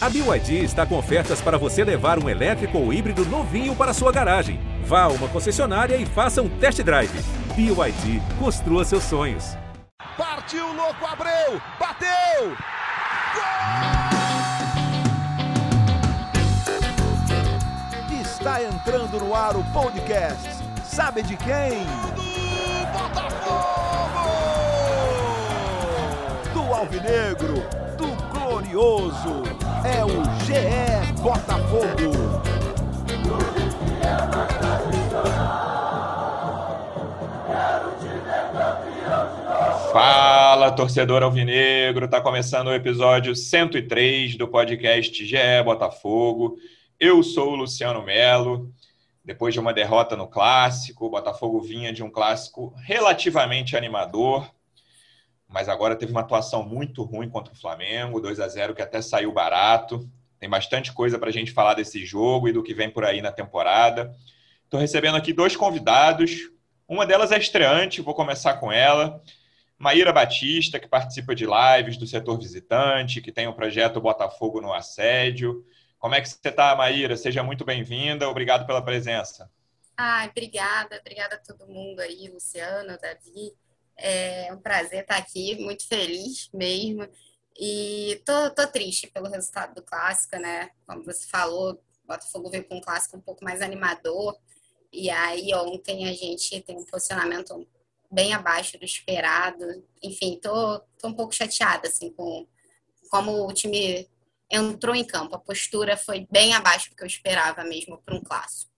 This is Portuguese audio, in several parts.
A BYD está com ofertas para você levar um elétrico ou híbrido novinho para sua garagem. Vá a uma concessionária e faça um test drive. BYD, construa seus sonhos. Partiu, louco, Abreu! Bateu! Gol! Está entrando no ar o podcast. Sabe de quem? Do Botafogo! Do Alvinegro, do Glorioso. É o GE Botafogo. Fala, torcedor alvinegro! Tá começando o episódio 103 do podcast GE Botafogo. Eu sou o Luciano Melo. Depois de uma derrota no clássico, o Botafogo vinha de um clássico relativamente animador, mas agora teve uma atuação muito ruim contra o Flamengo, 2 a 0 que até saiu barato. Tem bastante coisa para a gente falar desse jogo e do que vem por aí na temporada. Estou recebendo aqui dois convidados. Uma delas é estreante, vou começar com ela. Maíra Batista, que participa de lives do setor visitante, que tem o projeto Botafogo no Assédio. Como é que você está, Maíra? Seja muito bem-vinda. Obrigado pela presença. Ah, obrigada. Obrigada a todo mundo aí, Luciano, Davi. É um prazer estar aqui, muito feliz mesmo. E tô, tô triste pelo resultado do clássico, né? Como você falou, Botafogo veio com um clássico um pouco mais animador. E aí, ontem a gente tem um posicionamento bem abaixo do esperado. Enfim, tô, tô um pouco chateada, assim, com como o time entrou em campo. A postura foi bem abaixo do que eu esperava mesmo para um clássico.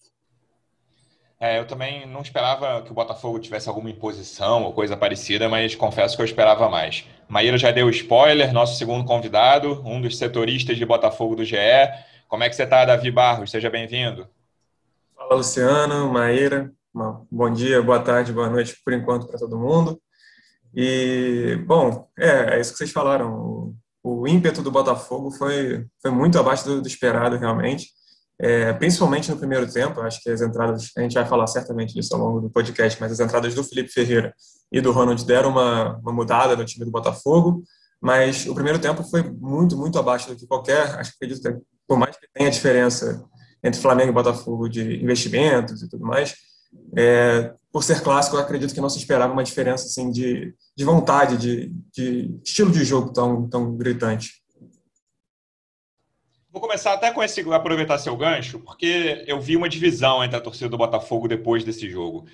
É, eu também não esperava que o Botafogo tivesse alguma imposição ou coisa parecida, mas confesso que eu esperava mais. Maíra já deu spoiler, nosso segundo convidado, um dos setoristas de Botafogo do GE. Como é que você está, Davi Barros? Seja bem-vindo. Fala, Luciano, Maíra. Bom dia, boa tarde, boa noite, por enquanto, para todo mundo. E, bom, é, é isso que vocês falaram. O, o ímpeto do Botafogo foi, foi muito abaixo do, do esperado, realmente é, principalmente no primeiro tempo. Acho que as entradas, a gente vai falar certamente disso ao longo do podcast, mas as entradas do Felipe Ferreira e do Ronald deram uma, uma mudada no time do Botafogo. Mas o primeiro tempo foi muito, muito abaixo do que qualquer. Acho que acredito que, por mais que tenha diferença entre Flamengo e Botafogo de investimentos e tudo mais, é, por ser clássico, eu acredito que não se esperava uma diferença assim de, de vontade, de, de estilo de jogo tão, tão gritante. Vou começar até com esse, aproveitar seu gancho, porque eu vi uma divisão entre a torcida do Botafogo depois desse jogo.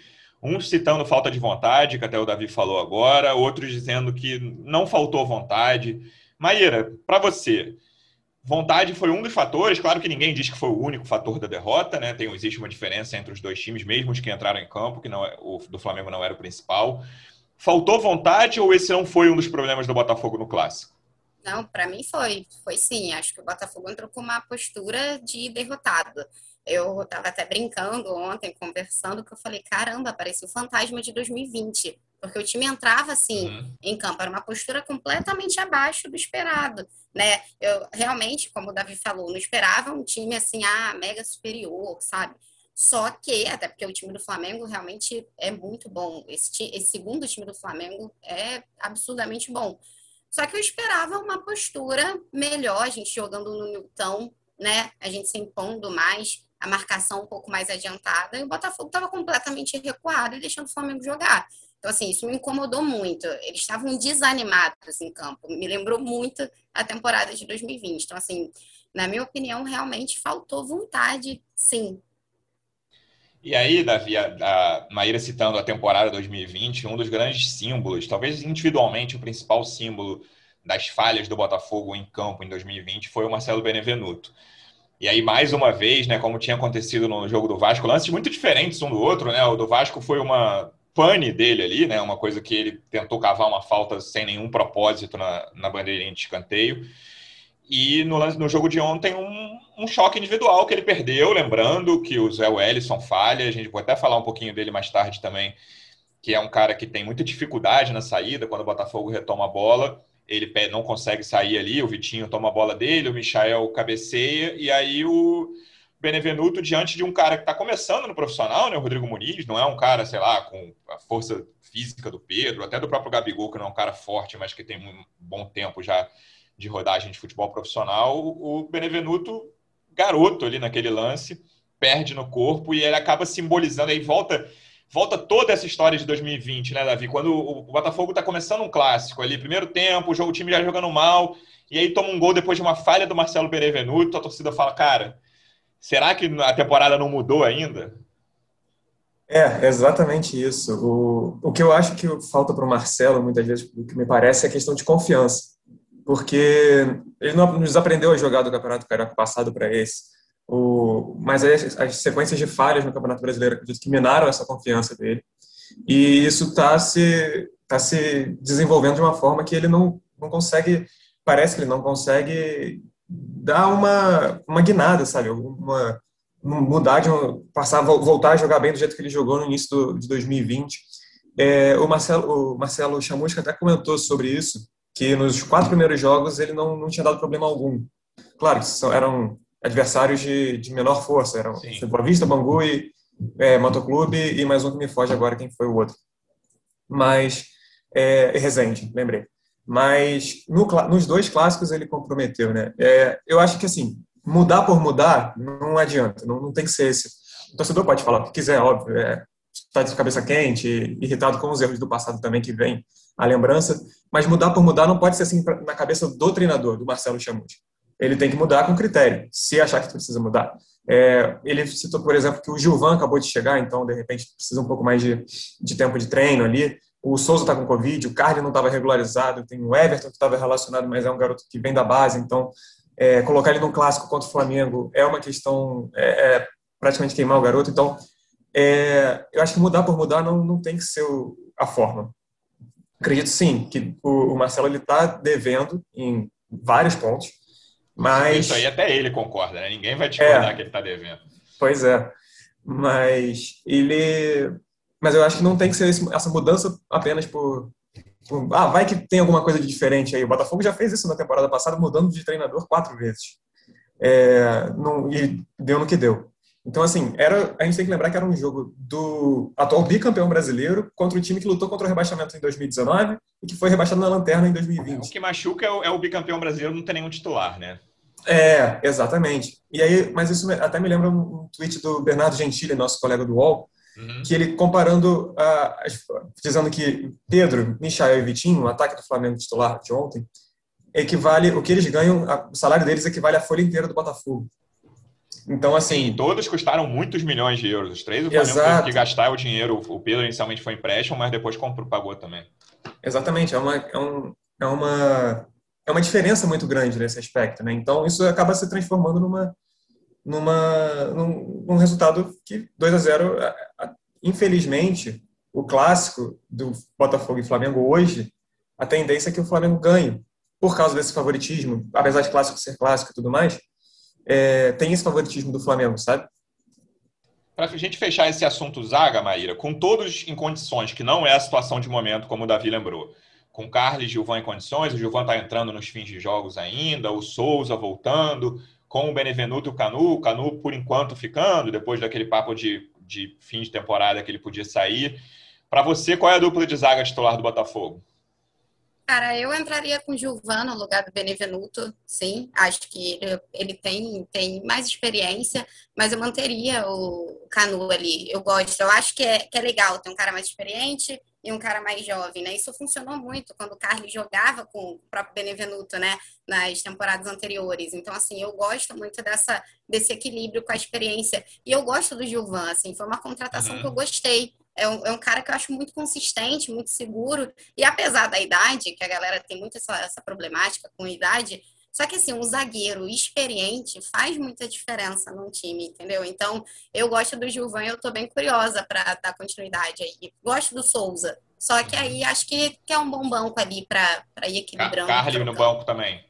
Uns citando falta de vontade, que até o Davi falou agora, outros dizendo que não faltou vontade. Maíra, para você, vontade foi um dos fatores, claro que ninguém diz que foi o único fator da derrota, né? Tem, existe uma diferença entre os dois times, mesmo os que entraram em campo, que não é, o do Flamengo não era o principal. Faltou vontade ou esse não foi um dos problemas do Botafogo no clássico? Não, para mim foi, foi sim. Acho que o Botafogo entrou com uma postura de derrotado. Eu estava até brincando ontem, conversando, que eu falei, caramba, parecia o fantasma de 2020. Porque o time entrava assim uhum. em campo, era uma postura completamente abaixo do esperado, né? Eu realmente, como o Davi falou, não esperava um time assim, ah, mega superior, sabe? Só que, até porque o time do Flamengo realmente é muito bom. Esse, esse segundo time do Flamengo é absurdamente bom. Só que eu esperava uma postura melhor, a gente jogando no Newton, né? A gente se impondo mais, a marcação um pouco mais adiantada, e o Botafogo estava completamente recuado e deixando o Flamengo jogar. Então, assim, isso me incomodou muito. Eles estavam desanimados em campo. Me lembrou muito a temporada de 2020. Então, assim, na minha opinião, realmente faltou vontade, sim, e aí, Davi, a, a Maíra citando a temporada 2020, um dos grandes símbolos, talvez individualmente o principal símbolo das falhas do Botafogo em campo em 2020 foi o Marcelo Benevenuto. E aí, mais uma vez, né, como tinha acontecido no jogo do Vasco, lances muito diferentes um do outro, né? O do Vasco foi uma pane dele ali, né? Uma coisa que ele tentou cavar uma falta sem nenhum propósito na, na bandeirinha de escanteio. E no, no jogo de ontem, um, um, choque individual que ele perdeu, lembrando que o Zé Wellison falha, a gente pode até falar um pouquinho dele mais tarde também, que é um cara que tem muita dificuldade na saída, quando o Botafogo retoma a bola, ele não consegue sair ali, o Vitinho toma a bola dele, o Michael cabeceia, e aí o Benevenuto, diante de um cara que está começando no profissional, né, o Rodrigo Muniz, não é um cara, sei lá, com a força física do Pedro, até do próprio Gabigol, que não é um cara forte, mas que tem um bom tempo já de rodagem de futebol profissional, o Benevenuto, garoto ali naquele lance, perde no corpo e ele acaba simbolizando, aí volta volta toda essa história de 2020, né, Davi? Quando o Botafogo está começando um clássico ali, primeiro tempo, o time já jogando mal, e aí toma um gol depois de uma falha do Marcelo Benevenuto, a torcida fala, cara, será que a temporada não mudou ainda? É, exatamente isso. O, o que eu acho que falta para o Marcelo, muitas vezes, o que me parece, é a questão de confiança. Porque ele não nos aprendeu a jogar do Campeonato Carioca passado para esse. O, mas as, as, sequências de falhas no Campeonato Brasileiro, acredito que minaram essa confiança dele. E isso está se, tá se desenvolvendo de uma forma que ele não, não consegue, parece que ele não consegue dar uma, uma guinada, sabe? Uma, mudar de passar voltar a jogar bem do jeito que ele jogou no início do, de 2020. É, o Marcelo o Marcelo Chamusca até comentou sobre isso, que nos quatro primeiros jogos ele não, não tinha dado problema algum. Claro que são, eram adversários de, de menor força, eram Boa Vista, Bangu e é, Motoclube e mais um que me foge agora quem foi o outro. Mas é, Resende, lembrei. Mas no, nos dois clássicos ele comprometeu, né? É, eu acho que assim mudar por mudar não adianta, não, não tem que ser esse. O torcedor pode falar o que quiser, óbvio, é, está de cabeça quente, irritado com os erros do passado também que vem a lembrança, mas mudar por mudar não pode ser assim na cabeça do treinador, do Marcelo Chamus. Ele tem que mudar com critério, se achar que precisa mudar. É, ele citou, por exemplo, que o Gilvan acabou de chegar, então, de repente, precisa um pouco mais de, de tempo de treino ali. O Souza está com Covid, o Carly não estava regularizado, tem o Everton que estava relacionado, mas é um garoto que vem da base, então é, colocar ele num clássico contra o Flamengo é uma questão, é, é praticamente queimar o garoto. Então, é, eu acho que mudar por mudar não, não tem que ser a forma. Acredito sim que o, o Marcelo ele está devendo em vários pontos, mas isso aí até ele concorda, né? Ninguém vai discordar é, que ele está devendo. Pois é, mas ele, mas eu acho que não tem que ser essa mudança apenas por ah, vai que tem alguma coisa de diferente aí. O Botafogo já fez isso na temporada passada, mudando de treinador quatro vezes. É, não, e deu no que deu. Então, assim, era, a gente tem que lembrar que era um jogo do atual bicampeão brasileiro contra o time que lutou contra o rebaixamento em 2019 e que foi rebaixado na lanterna em 2020. O que machuca é o, é o bicampeão brasileiro não ter nenhum titular, né? É, exatamente. E aí, mas isso até me lembra um tweet do Bernardo Gentili, nosso colega do UOL, Uhum. Que ele comparando, uh, dizendo que Pedro, Michael e Vitinho, o ataque do Flamengo titular de ontem, equivale, o que eles ganham, a, o salário deles equivale à folha inteira do Botafogo. Então, assim. Sim, todos custaram muitos milhões de euros. Os três, o Flamengo teve que gastar o dinheiro. O Pedro inicialmente foi empréstimo, mas depois comprou, pagou também. Exatamente. É uma, é, um, é, uma, é uma diferença muito grande nesse aspecto. Né? Então, isso acaba se transformando numa, numa, num, num resultado que 2 a 0 infelizmente, o clássico do Botafogo e Flamengo hoje, a tendência é que o Flamengo ganhe, por causa desse favoritismo, apesar de clássico ser clássico e tudo mais, é, tem esse favoritismo do Flamengo, sabe? Para a gente fechar esse assunto Zaga, Maíra, com todos em condições, que não é a situação de momento, como o Davi lembrou, com Carlos e Gilvan em condições, o Gilvan está entrando nos fins de jogos ainda, o Souza voltando, com o Benevenuto e o Canu, o Canu por enquanto ficando, depois daquele papo de, de fim de temporada que ele podia sair. Para você, qual é a dupla de zaga titular do Botafogo? Cara, eu entraria com o Gilvan no lugar do Benevenuto, sim. Acho que ele, ele tem, tem mais experiência, mas eu manteria o Canu ali. Eu gosto, eu acho que é, que é legal ter um cara mais experiente e um cara mais jovem, né? Isso funcionou muito quando o Carlos jogava com o próprio Benevenuto, né? Nas temporadas anteriores. Então, assim, eu gosto muito dessa, desse equilíbrio com a experiência. E eu gosto do Gilvan, assim, foi uma contratação uhum. que eu gostei. É um, é um, cara que eu acho muito consistente, muito seguro. E apesar da idade, que a galera tem muito essa, essa problemática com a idade, só que assim, um zagueiro experiente faz muita diferença num time, entendeu? Então, eu gosto do Gilvan e eu tô bem curiosa para dar continuidade aí. Gosto do Souza. Só que aí acho que, que é um bom banco ali para ir equilibrando. Carly no banco também.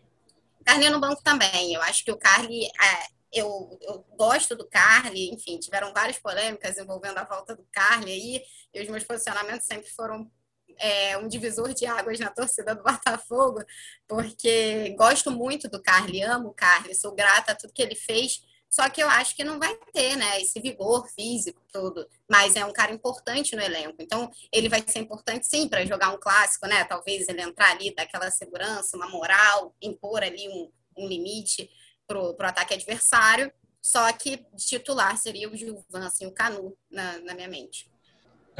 Carly no banco também. Eu acho que o Carly. É, eu, eu gosto do Carly, enfim, tiveram várias polêmicas envolvendo a volta do Carly aí, e os meus posicionamentos sempre foram é, um divisor de águas na torcida do Botafogo, porque gosto muito do Carly, amo o Carly, sou grata a tudo que ele fez, Só que eu acho que não vai ter, né, esse vigor físico todo. Mas é um cara importante no elenco. Então, ele vai ser importante sim para jogar um clássico, né? Talvez ele entrar ali, dar aquela segurança, uma moral, impor ali um, um limite pro, pro ataque adversário. Só que titular seria o Gilvan, assim, o Canu na, na minha mente.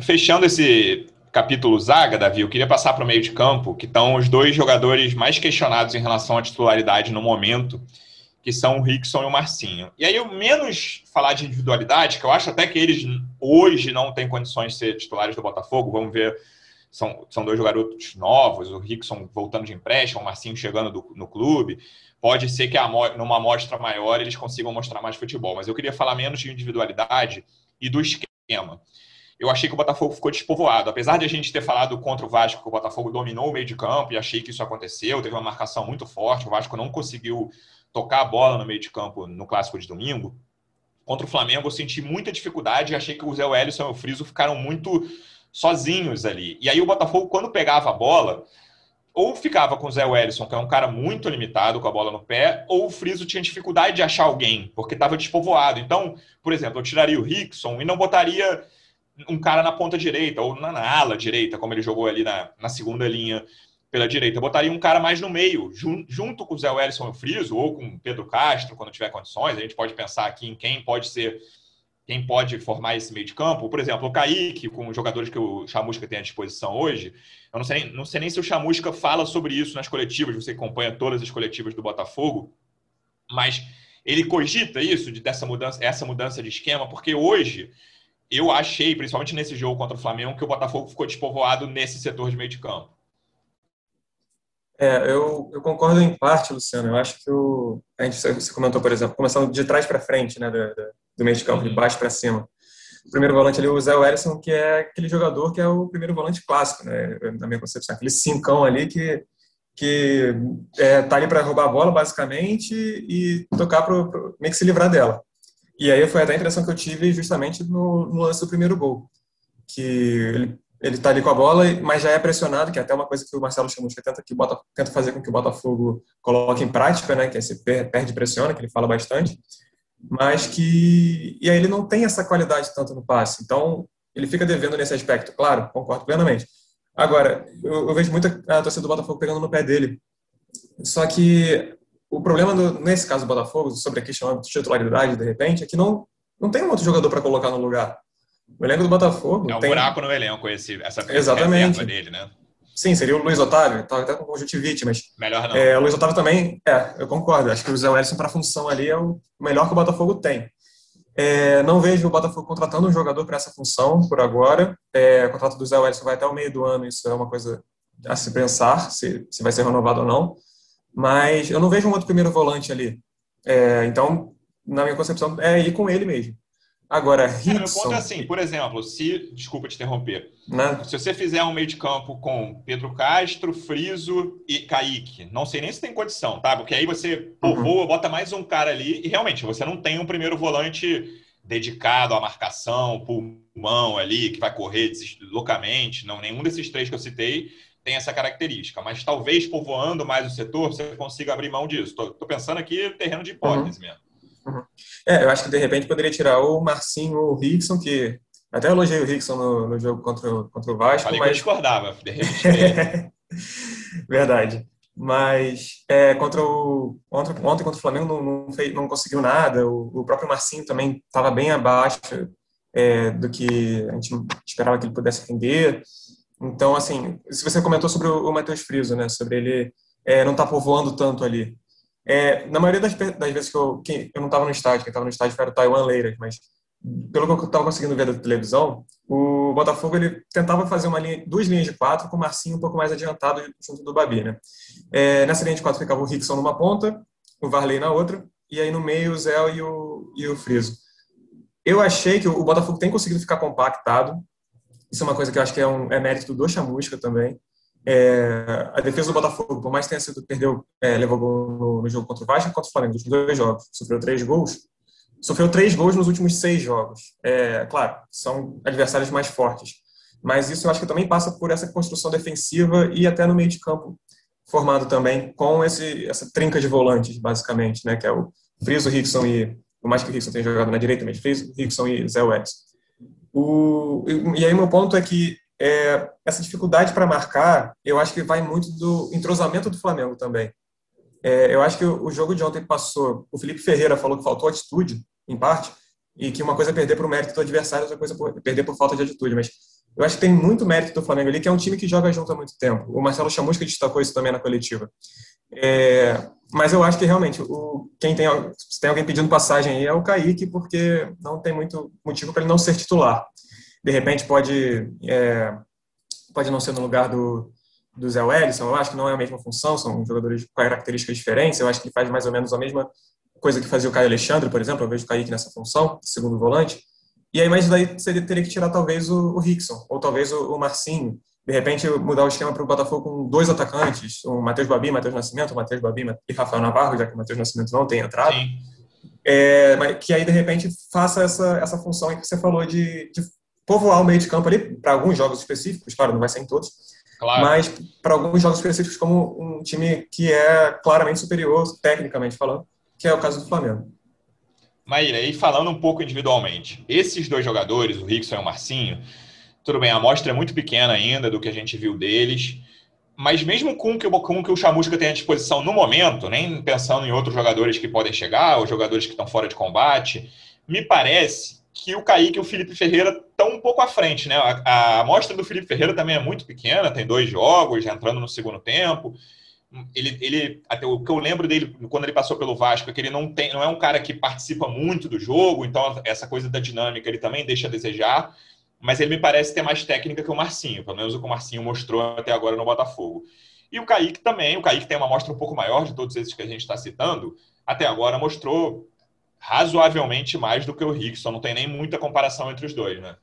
Fechando esse capítulo Zaga, Davi, eu queria passar para o meio de campo, que estão os dois jogadores mais questionados em relação à titularidade no momento, que são o Rickson e o Marcinho. E aí, eu menos falar de individualidade, que eu acho até que eles hoje não têm condições de ser titulares do Botafogo, vamos ver, são, são dois garotos novos, o Rickson voltando de empréstimo, o Marcinho chegando do, no clube. Pode ser que a, numa amostra maior eles consigam mostrar mais futebol, mas eu queria falar menos de individualidade e do esquema eu achei que o Botafogo ficou despovoado. Apesar de a gente ter falado contra o Vasco que o Botafogo dominou o meio de campo e achei que isso aconteceu, teve uma marcação muito forte, o Vasco não conseguiu tocar a bola no meio de campo no clássico de domingo. Contra o Flamengo eu senti muita dificuldade e achei que o Zé Wellison e o Friso ficaram muito sozinhos ali. E aí o Botafogo, quando pegava a bola, ou ficava com o Zé Wellison, que é um cara muito limitado com a bola no pé, ou o Friso tinha dificuldade de achar alguém, porque estava despovoado. Então, por exemplo, eu tiraria o Rickson e não botaria um cara na ponta direita, ou na, na ala direita, como ele jogou ali na, na segunda linha pela direita. Eu botaria um cara mais no meio, jun, junto com o Zé Wellison e o Friso, ou com o Pedro Castro, quando tiver condições. A gente pode pensar aqui em quem pode ser, quem pode formar esse meio de campo. Por exemplo, o Kaique, com os jogadores que o Chamusca tem à disposição hoje. Eu não sei, não sei nem se o Chamusca fala sobre isso nas coletivas, você acompanha todas as coletivas do Botafogo, mas ele cogita isso, de, dessa mudança, essa mudança de esquema, porque hoje eu achei, principalmente nesse jogo contra o Flamengo, que o Botafogo ficou despovoado nesse setor de meio de campo. É, eu, eu concordo em parte, Luciano. Eu acho que o, a gente você comentou, por exemplo, começando de trás para frente, né, do, do, meio de campo, de uhum. baixo para cima. O primeiro volante ali, o Zé Wellison, que é aquele jogador que é o primeiro volante clássico, né, na minha concepção, aquele cincão ali que que é, tá ali para roubar a bola basicamente e tocar para meio que se livrar dela. E aí foi até a impressão que eu tive justamente no, no lance do primeiro gol, que ele ele está ali com a bola, mas já é pressionado, que é até uma coisa que o Marcelo Chamusca tenta, que bota, tenta fazer com que o Botafogo coloque em prática, né, que é esse perde pressiona, que ele fala bastante, mas que e aí ele não tem essa qualidade tanto no passe, então ele fica devendo nesse aspecto, claro, concordo plenamente. Agora, eu, eu vejo muita a torcida do Botafogo pegando no pé dele, só que o problema, do, nesse caso do Botafogo, sobre a questão de titularidade, de repente, é que não, não tem um outro jogador para colocar no lugar. O elenco do Botafogo. É um tem... buraco no elenco, esse, essa Exatamente. dele, né? Sim, seria o Luiz Otávio, estava até com conjuntivite, mas. Melhor não. É, o Luiz Otávio também, é, eu concordo. Acho que o Zé Wellison para a função ali é o melhor que o Botafogo tem. É, não vejo o Botafogo contratando um jogador para essa função por agora. É, o contrato do Zé Wellison vai até o meio do ano, isso é uma coisa a se pensar, se, se vai ser renovado ou não mas eu não vejo um outro primeiro volante ali. É, então, na minha concepção, é ir com ele mesmo. Agora, meu ponto é assim, por exemplo, se... Desculpa te interromper. Né? Se você fizer um meio de campo com Pedro Castro, Friso e Kaique, não sei nem se tem condição, tá? Porque aí você povoa, uhum. bota mais um cara ali e realmente você não tem um primeiro volante dedicado à marcação, pulmão ali, que vai correr loucamente. Não, nenhum desses três que eu citei tem essa característica, mas talvez povoando mais o setor você consiga abrir mão disso. Estou pensando aqui terreno de hipótese uhum. mesmo. Uhum. É, eu acho que de repente poderia tirar o Marcinho ou o Rickson, que até elogiei o Rickson no, no jogo contra, o, contra o Vasco. Falei mas... que eu discordava, de repente. Verdade. Mas é, contra o, ontem, ontem contra o Flamengo não, não, fez, não conseguiu nada. O, o próprio Marcinho também estava bem abaixo é, do que a gente esperava que ele pudesse render. Então, assim, se você comentou sobre o, Matheus Friso, né, sobre ele é, não estar tá povoando tanto ali. É, na maioria das, das, vezes que eu, que eu não estava no estádio, quem estava no estádio era o Taiwan Leiras, mas pelo que eu estava conseguindo ver da televisão, o Botafogo ele tentava fazer uma linha, duas linhas de quatro com o Marcinho um pouco mais adiantado junto do Babi, né? É, nessa linha de quatro ficava o Rickson numa ponta, o Varley na outra, e aí no meio o Zé e o, e o Friso. Eu achei que o Botafogo tem conseguido ficar compactado, isso é uma coisa que eu acho que é, um, é mérito do Chamusca também. É, a defesa do Botafogo, por mais que tenha sido, perdeu, é, levou gol no, no, jogo contra o Vasco contra o Flamengo, nos dois jogos, sofreu três gols, sofreu três gols nos últimos seis jogos. É, claro, são adversários mais fortes, mas isso eu acho que também passa por essa construção defensiva e até no meio de campo formado também com esse, essa trinca de volantes, basicamente, né, que é o Friso, Rickson e, por mais que o Rickson tenha jogado na direita, mas fez Rickson e Zé Welles. O, e aí meu ponto é que é, essa dificuldade para marcar, eu acho que vai muito do entrosamento do Flamengo também. É, eu acho que o, jogo de ontem passou. O Felipe Ferreira falou que faltou atitude, em parte, e que uma coisa é perder o mérito do adversário, outra coisa é perder por falta de atitude. Mas eu acho que tem muito mérito do Flamengo ali, que é um time que joga junto há muito tempo. O Marcelo Chamusca destacou isso também na coletiva. É, mas eu acho que realmente o, quem tem, se tem alguém pedindo passagem aí é o Kaique, porque não tem muito motivo para ele não ser titular. De repente pode, é, pode não ser no lugar do, do Zé Wellison, eu acho que não é a mesma função, são jogadores com características diferentes, eu acho que ele faz mais ou menos a mesma coisa que fazia o Caio Alexandre, por exemplo, eu vejo o Kaique nessa função, segundo volante, e aí, mas daí você teria que tirar talvez o, o Rickson, ou talvez o, o Marcinho, de repente mudar o esquema para o Botafogo com dois atacantes, o Matheus Babi, Matheus Nascimento, o Matheus Babi e Rafael Navarro, já que o Matheus Nascimento não tem entrado. É, mas que aí, de repente, faça essa, essa função que você falou de, de povoar o meio de campo ali, para alguns jogos específicos, claro, não vai ser em todos, claro. mas para alguns jogos específicos, como um time que é claramente superior, tecnicamente falando, que é o caso do Flamengo. Maíra, e falando um pouco individualmente, esses dois jogadores, o Rickson e o Marcinho, tudo bem, a amostra é muito pequena ainda do que a gente viu deles, mas mesmo com que, com que o Chamusca tem à disposição no momento, nem pensando em outros jogadores que podem chegar, ou jogadores que estão fora de combate, me parece que o Kaique e o Felipe Ferreira estão um pouco à frente, né? A, a amostra do Felipe Ferreira também é muito pequena, tem dois jogos, entrando no segundo tempo. Ele, ele, até o que eu lembro dele quando ele passou pelo Vasco é que ele não tem, não é um cara que participa muito do jogo, então essa coisa da dinâmica ele também deixa a desejar mas ele me parece ter mais técnica que o Marcinho, pelo menos o que o Marcinho mostrou até agora no Botafogo. E o Kaique também, o Kaique tem uma amostra um pouco maior de todos esses que a gente está citando, até agora mostrou razoavelmente mais do que o Rickson, não tem nem muita comparação entre os dois, né?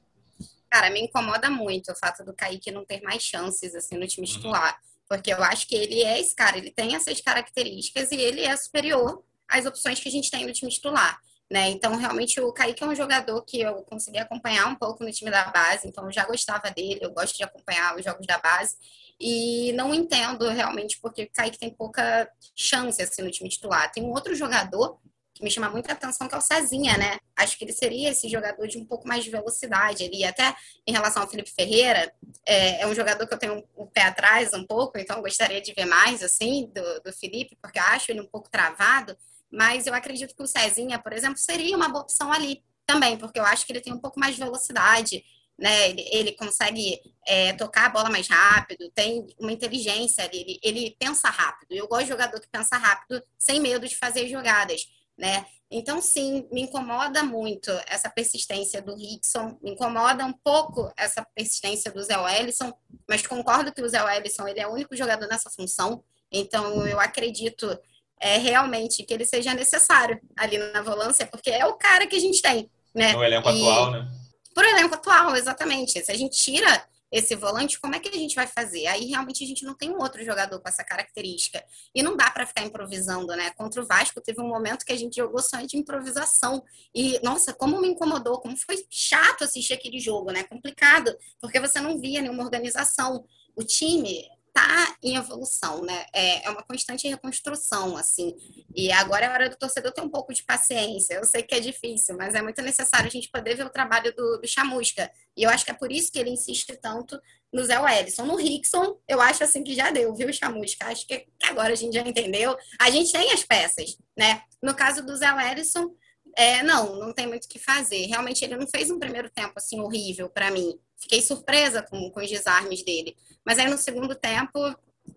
Cara, me incomoda muito o fato do Kaique não ter mais chances assim no time uhum. titular, uhum. porque eu acho que ele é esse cara, ele tem essas características e ele é superior às opções que a gente tem no time titular. Né? Então, realmente, o Kaique é um jogador que eu consegui acompanhar um pouco no time da base, então eu já gostava dele, eu gosto de acompanhar os jogos da base, e não entendo realmente porque o Kaique tem pouca chance assim, no time titular. Tem um outro jogador que me chama muita atenção, que é o Cezinha, né? Acho que ele seria esse jogador de um pouco mais de velocidade. Ele, até em relação ao Felipe Ferreira, é, é um jogador que eu tenho o pé atrás um pouco, então gostaria de ver mais, assim, do, do Felipe, porque eu acho ele um pouco travado, mas eu acredito que o Cezinha, por exemplo, seria uma boa opção ali também, porque eu acho que ele tem um pouco mais de velocidade, né? Ele, ele consegue é, tocar a bola mais rápido, tem uma inteligência ali, ele, ele pensa rápido. Eu gosto de jogador que pensa rápido, sem medo de fazer jogadas, né? Então, sim, me incomoda muito essa persistência do Rickson, me incomoda um pouco essa persistência do Zé Wellison, mas concordo que o Zé Wellison ele é o único jogador nessa função, então eu acredito é, realmente que ele seja necessário ali na volância, porque é o cara que a gente tem, né? No elenco e... atual, né? Por elenco atual, exatamente. Se a gente tira esse volante, como é que a gente vai fazer? Aí realmente a gente não tem um outro jogador com essa característica. E não dá para ficar improvisando, né? Contra o Vasco teve um momento que a gente jogou só de improvisação. E, nossa, como me incomodou, como foi chato assistir aquele jogo, né? Complicado, porque você não via nenhuma organização. O time está em evolução, né? É, é uma constante reconstrução, assim. E agora é hora do torcedor ter um pouco de paciência. Eu sei que é difícil, mas é muito necessário a gente poder ver o trabalho do, do Chamusca. E eu acho que é por isso que ele insiste tanto no Zé Wellison. No Rickson, eu acho assim que já deu, viu, Chamusca? Acho que agora a gente já entendeu. A gente tem as peças, né? No caso do Zé Wellison, é, não, não tem muito o que fazer. Realmente ele não fez um primeiro tempo assim horrível para mim. Fiquei surpresa com, com os desarmes dele. Mas aí no segundo tempo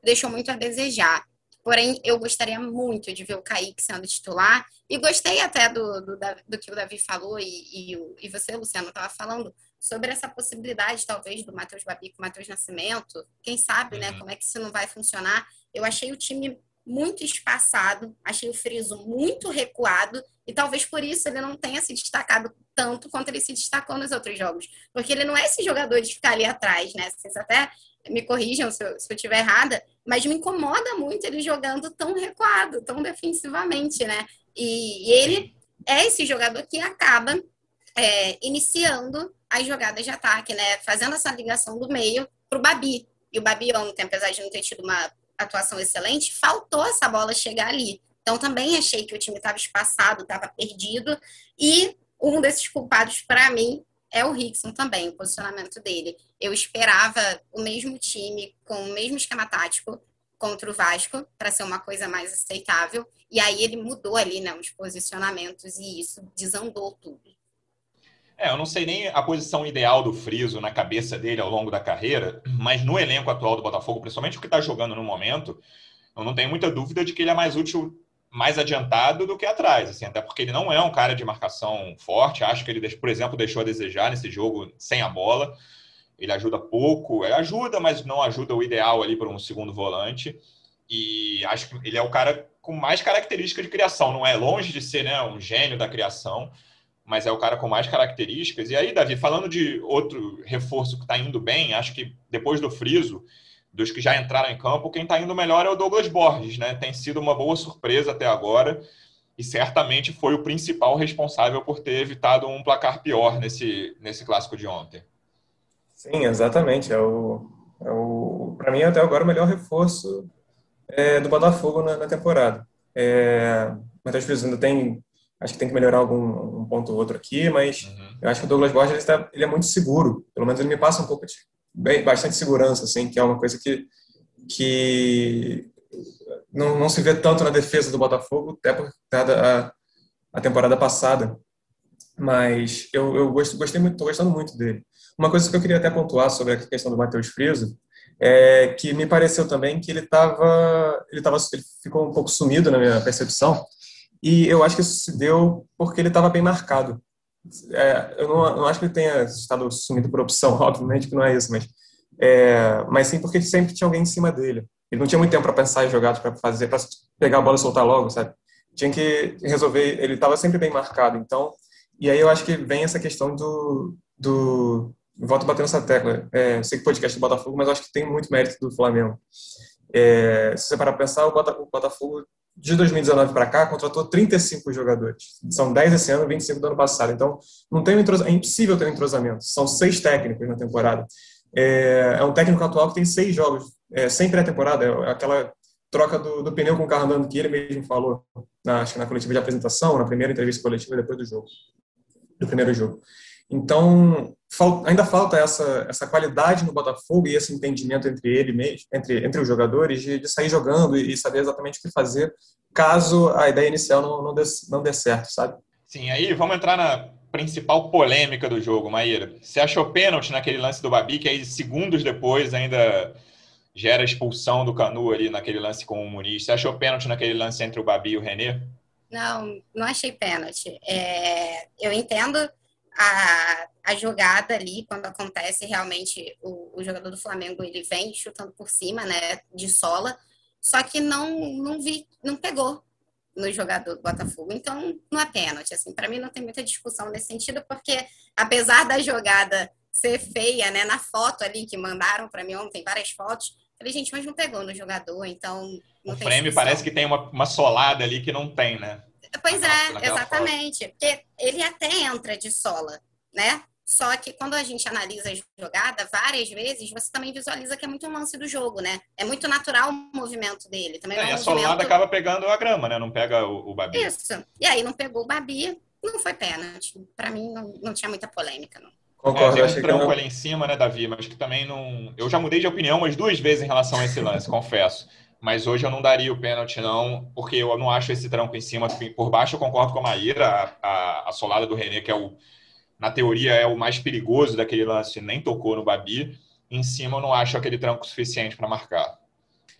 deixou muito a desejar. Porém, eu gostaria muito de ver o Kaique sendo titular. E gostei até do, do, do que o Davi falou e, e, e você, Luciano, estava falando sobre essa possibilidade, talvez, do Matheus Babi com o Matheus Nascimento. Quem sabe, né? Uhum. Como é que isso não vai funcionar? Eu achei o time muito espaçado, achei o Friso muito recuado e talvez por isso ele não tenha se destacado tanto quanto ele se destacou nos outros jogos. Porque ele não é esse jogador de ficar ali atrás, né? Vocês até me corrijam se eu, se eu estiver errada, mas me incomoda muito ele jogando tão recuado, tão defensivamente, né? E, e ele é esse jogador que acaba é, iniciando as jogadas de ataque, né? Fazendo essa ligação do meio para o Babi. E o Babi ontem, apesar de não ter tido uma atuação excelente, faltou essa bola chegar ali Então também achei que o time estava espaçado, estava perdido. E um desses culpados, para mim, é o Rickson também, o posicionamento dele. Eu esperava o mesmo time, com o mesmo esquema tático contra o Vasco, para ser uma coisa mais aceitável. E aí ele mudou ali, né, os posicionamentos e isso desandou tudo. É, eu não sei nem a posição ideal do Friso na cabeça dele ao longo da carreira, mas no elenco atual do Botafogo, principalmente o que está jogando no momento, eu não tenho muita dúvida de que ele é mais útil mais adiantado do que atrás, assim, até porque ele não é um cara de marcação forte. Acho que ele, por exemplo, deixou a desejar nesse jogo sem a bola. Ele ajuda pouco, ele ajuda, mas não ajuda o ideal ali para um segundo volante. E acho que ele é o cara com mais características de criação. Não é longe de ser né, um gênio da criação, mas é o cara com mais características. E aí, Davi, falando de outro reforço que está indo bem, acho que depois do Friso, dos que já entraram em campo, quem está indo melhor é o Douglas Borges, né? Tem sido uma boa surpresa até agora e certamente foi o principal responsável por ter evitado um placar pior nesse, nesse clássico de ontem. Sim, exatamente. É o, é o para mim até agora o melhor reforço é, do Botafogo na, na temporada. É, Matheus Frias ainda tem, acho que tem que melhorar algum um ponto ou outro aqui, mas uhum. eu acho que o Douglas Borges ele, está, ele é muito seguro. Pelo menos ele me passa um pouco de bem, bastante segurança, assim, que é uma coisa que, que não, não se vê tanto na defesa do Botafogo, até por a, a temporada passada. Mas eu, eu gosto, gostei muito, estou gostando muito dele. Uma coisa que eu queria até pontuar sobre a questão do Matheus Friso é que me pareceu também que ele estava, ele tava, ele ficou um pouco sumido na minha percepção, e eu acho que isso se deu porque ele estava bem marcado é, eu não, não, acho que ele tenha estado sumido por opção, obviamente que não é isso, mas, é, mas sim porque sempre tinha alguém em cima dele. Ele não tinha muito tempo para pensar em jogadas, para fazer, para pegar a bola e soltar logo, sabe? Tinha que resolver, ele estava sempre bem marcado, então, e aí eu acho que vem essa questão do, do volto batendo essa tecla, é, sei que podcast do Botafogo, mas acho que tem muito mérito do Flamengo. É, se você parar para pensar, o Botafogo de 2019 para cá, contratou 35 jogadores. São 10 esse ano, 25 do ano passado. Então, não tem um é impossível ter um entrosamento. São seis técnicos na temporada. É, é um técnico atual que tem seis jogos, é, sem pré-temporada. É aquela troca do, do, pneu com o carro andando que ele mesmo falou, na, acho que na coletiva de apresentação, na primeira entrevista coletiva depois do jogo, do primeiro jogo. Então, ainda falta essa, essa qualidade no Botafogo e esse entendimento entre ele mesmo, entre, entre os jogadores, de, de sair jogando e saber exatamente o que fazer caso a ideia inicial não, não, dê, não dê certo, sabe? Sim, aí vamos entrar na principal polêmica do jogo, Maíra. Você achou pênalti naquele lance do Babi, que aí segundos depois ainda gera expulsão do Canu ali naquele lance com o Muniz. Você achou pênalti naquele lance entre o Babi e o René? Não, não achei pênalti. É, eu entendo a, a jogada ali, quando acontece realmente o, o jogador do Flamengo ele vem chutando por cima, né, de sola, só que não não vi, não pegou no jogador do Botafogo. Então não é pênalti, assim, para mim não tem muita discussão nesse sentido, porque apesar da jogada ser feia, né, na foto ali que mandaram para mim ontem, várias fotos, falei, gente, mas não pegou no jogador, então o frame parece que tem uma, uma solada ali que não tem, né? Pois é, exatamente. Porque ele até entra de sola, né? Só que quando a gente analisa a jogada, várias vezes você também visualiza que é muito um lance do jogo, né? É muito natural o movimento dele. Também é, é um a movimento... solada acaba pegando a grama, né? Não pega o, o Babi. Isso. E aí não pegou o Babi, não foi pênalti. Para mim não, não tinha muita polêmica, não. Concordo, é, tem um tranco não... ali em cima, né, Davi? Mas que também não. Eu já mudei de opinião umas duas vezes em relação a esse lance, confesso mas hoje eu não daria o pênalti, não, porque eu não acho esse tranco em cima. Por baixo eu concordo com a Maíra, a, a, a solada do René, que é o, na teoria, é o mais perigoso daquele lance, nem tocou no Babi. Em cima eu não acho aquele tranco suficiente para marcar.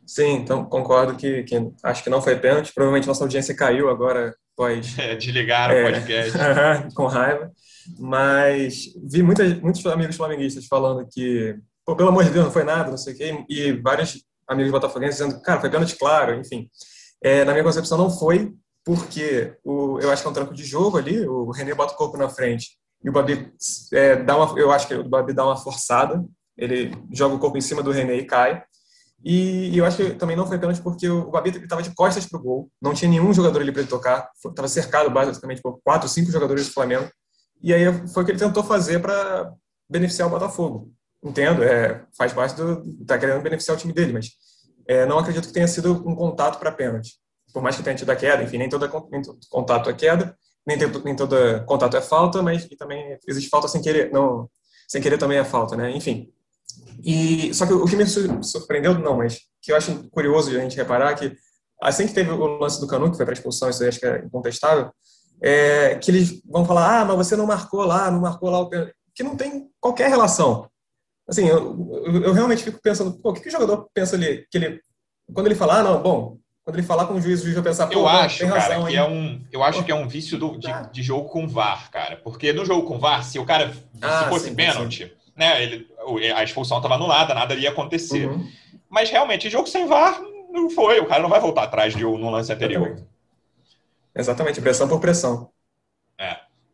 Sim, então concordo que, que, acho que não foi pênalti. Provavelmente nossa audiência caiu agora após. É, desligaram é, o podcast. com raiva. Mas vi muitas, muitos amigos flamenguistas falando que, pô, pelo amor de Deus, não foi nada, não sei o quê. E vários amigos botafoguenses dizendo, cara, foi pênalti claro, enfim. É, na minha concepção não foi, porque o, eu acho que é um tranco de jogo ali, o René bota o corpo na frente e o Babi é, dá uma, eu acho que o Babi dá uma forçada, ele joga o corpo em cima do René e cai. E, e eu acho que também não foi pênalti porque o Babi estava de costas para o gol, não tinha nenhum jogador ali para ele tocar, estava cercado basicamente por quatro, cinco jogadores do Flamengo. E aí foi o que ele tentou fazer para beneficiar o Botafogo entendo, é, faz parte do. está querendo beneficiar o time dele, mas é, não acredito que tenha sido um contato para pênalti. por mais que tenha tido a queda, enfim, nem, nem todo contato é queda, nem, tem, nem todo contato é falta, mas também existe falta sem querer, não, sem querer também é falta, né? Enfim. E, só que o que me surpreendeu, não, mas que eu acho curioso de a gente reparar que assim que teve o lance do Canu, que foi para expulsão, isso aí acho que é incontestável, é, que eles vão falar, ah, mas você não marcou lá, não marcou lá, o que não tem qualquer relação. Assim, eu, eu, realmente fico pensando, pô, o que, que o jogador pensa ali, que ele, quando ele fala, ah, não, bom, quando ele falar com o juiz, o juiz vai pensar, eu acho, tem razão, cara, que é um, eu acho que é um vício do, de, de, jogo com VAR, cara, porque no jogo com VAR, se o cara, ah, se fosse sim, pênalti, sim. né, ele, a expulsão estava anulada, nada ia acontecer. Uhum. Mas realmente, jogo sem VAR, não foi, o cara não vai voltar atrás de um no lance anterior. Exatamente. Exatamente, pressão por pressão.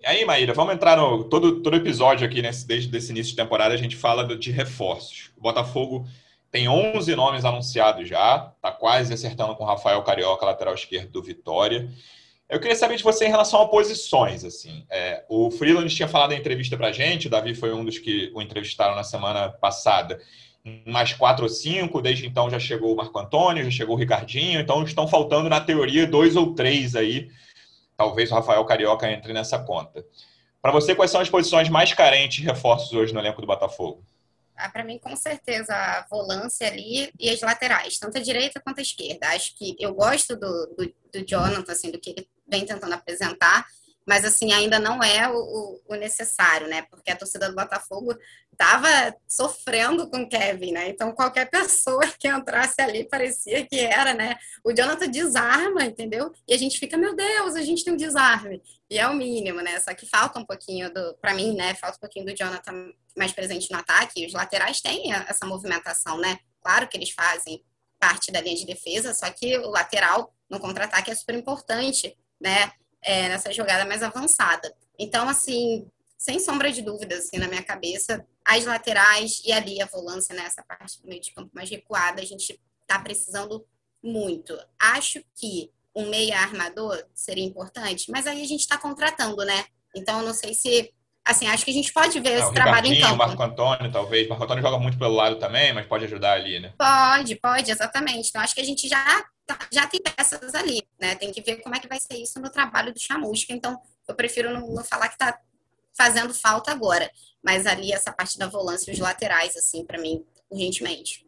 E aí, Maíra, vamos entrar no. Todo, todo episódio aqui, nesse, desde esse início de temporada, a gente fala de reforços. O Botafogo tem 11 nomes anunciados já, está quase acertando com o Rafael Carioca, lateral esquerdo do Vitória. Eu queria saber de você em relação a posições. assim. É, o Freeland tinha falado em entrevista para a gente, o Davi foi um dos que o entrevistaram na semana passada, mais quatro ou cinco, desde então já chegou o Marco Antônio, já chegou o Ricardinho, então estão faltando, na teoria, dois ou três aí. Talvez o Rafael Carioca entre nessa conta. Para você, quais são as posições mais carentes de reforços hoje no elenco do Botafogo? Ah, para mim, com certeza, a volância ali e as laterais, tanto a direita quanto a esquerda. Acho que eu gosto do, do, do Jonathan, assim, do que ele vem tentando apresentar, mas assim ainda não é o, o, necessário, né? Porque a torcida do Botafogo estava sofrendo com Kevin, né? Então qualquer pessoa que entrasse ali parecia que era, né? O Jonathan desarma, entendeu? E a gente fica, meu Deus, a gente tem um desarme. E é o mínimo, né? Só que falta um pouquinho do, para mim, né? Falta um pouquinho do Jonathan mais presente no ataque. Os laterais têm essa movimentação, né? Claro que eles fazem parte da linha de defesa, só que o lateral no contra-ataque é super importante, né? é, nessa jogada mais avançada. Então, assim, sem sombra de dúvida, assim, na minha cabeça, as laterais e ali a volância nessa parte do meio de campo mais recuada, a gente está precisando muito. Acho que um meia armador seria importante, mas aí a gente está contratando, né? Então, não sei se. Assim, acho que a gente pode ver não, esse trabalho em campo. Marco Antônio, talvez. Marco Antônio joga muito pelo lado também, mas pode ajudar ali, né? Pode, pode, exatamente. Então, acho que a gente já Tá, já tem peças ali, né? Tem que ver como é que vai ser isso no trabalho do Chamusca. Então, eu prefiro não, não falar que está fazendo falta agora. Mas ali, essa parte da volância e os laterais, assim, para mim, urgentemente.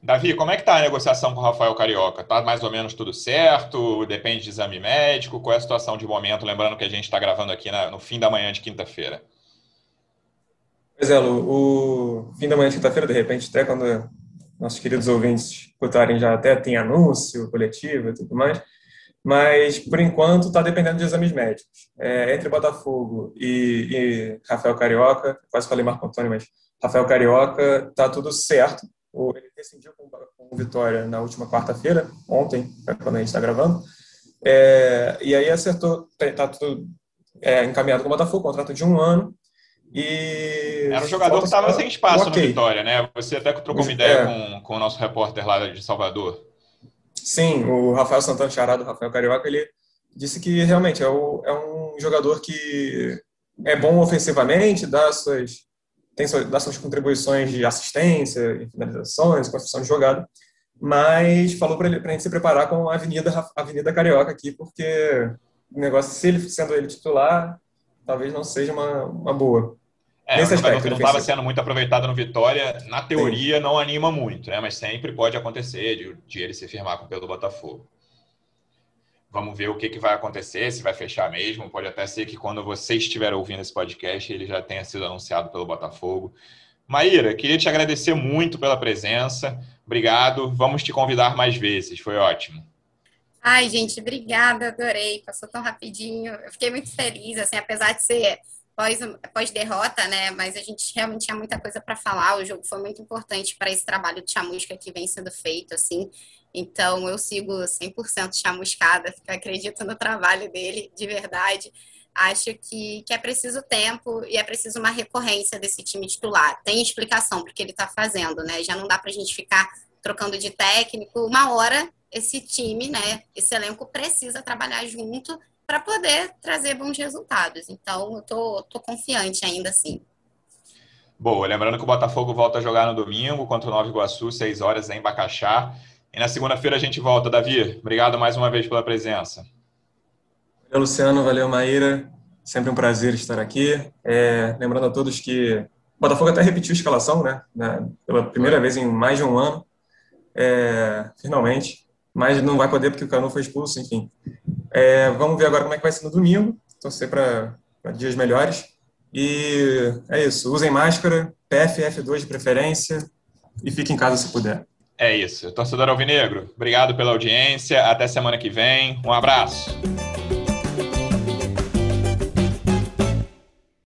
Davi, como é que tá a negociação com o Rafael Carioca? Tá mais ou menos tudo certo? Depende de exame médico? Qual é a situação de momento? Lembrando que a gente está gravando aqui na, no fim da manhã de quinta-feira. Pois é, Lu, o fim da manhã de quinta-feira, de repente, até quando nossos queridos ouvintes escutarem já até tem anúncio coletivo e tudo mais, mas por enquanto está dependendo de exames médicos. É, entre Botafogo e, e, Rafael Carioca, quase falei Marco Antônio, mas Rafael Carioca está tudo certo. Ele decidiu com, com Vitória na última quarta-feira, ontem, quando a gente está gravando, é, e aí acertou, está tudo é, encaminhado com o Botafogo, contrato de um ano, e Era um jogador que estava sem espaço okay. no Vitória, né? Você até trocou uma ideia é. com, com o nosso repórter lá de Salvador. Sim, o Rafael Santana Charado, o Rafael Carioca, ele disse que realmente é, o, é um jogador que é bom ofensivamente, dá suas, tem suas, dá suas contribuições de assistência, finalizações, construção de jogada, mas falou para a gente se preparar com a Avenida, Avenida Carioca aqui, porque o negócio, se ele sendo ele titular, talvez não seja uma, uma boa. É, Nesse aspecto, que não estava sendo muito aproveitado no Vitória, na teoria Sim. não anima muito, né? Mas sempre pode acontecer de, de ele se firmar com o pelo Botafogo. Vamos ver o que, que vai acontecer, se vai fechar mesmo. Pode até ser que quando você estiver ouvindo esse podcast, ele já tenha sido anunciado pelo Botafogo. Maíra, queria te agradecer muito pela presença. Obrigado. Vamos te convidar mais vezes. Foi ótimo. Ai, gente, obrigada, adorei. Passou tão rapidinho. Eu fiquei muito feliz, assim, apesar de ser pós-derrota, pós né? Mas a gente realmente tinha muita coisa para falar. O jogo foi muito importante para esse trabalho de chamusca que vem sendo feito, assim. Então, eu sigo 100% chamuscada, acredito no trabalho dele, de verdade. Acho que, que é preciso tempo e é preciso uma recorrência desse time titular. Tem explicação porque ele está fazendo, né? Já não dá para a gente ficar trocando de técnico. Uma hora esse time, né, esse elenco precisa trabalhar junto para poder trazer bons resultados. Então, eu tô, tô confiante ainda assim. Boa, lembrando que o Botafogo volta a jogar no domingo contra o Nova Iguaçu, 6 horas em Bacaxá. E na segunda-feira a gente volta, Davi. Obrigado mais uma vez pela presença. Valeu, Luciano. Valeu, Maíra. Sempre um prazer estar aqui. É, lembrando a todos que o Botafogo até repetiu a escalação, né? pela primeira vez em mais de um ano. É, finalmente. Mas não vai poder porque o Canu foi expulso, enfim. É, vamos ver agora como é que vai ser no domingo. Torcer para dias melhores. E é isso. Usem máscara, PFF2 de preferência e fiquem em casa se puder. É isso. Torcedor Alvinegro, obrigado pela audiência. Até semana que vem. Um abraço.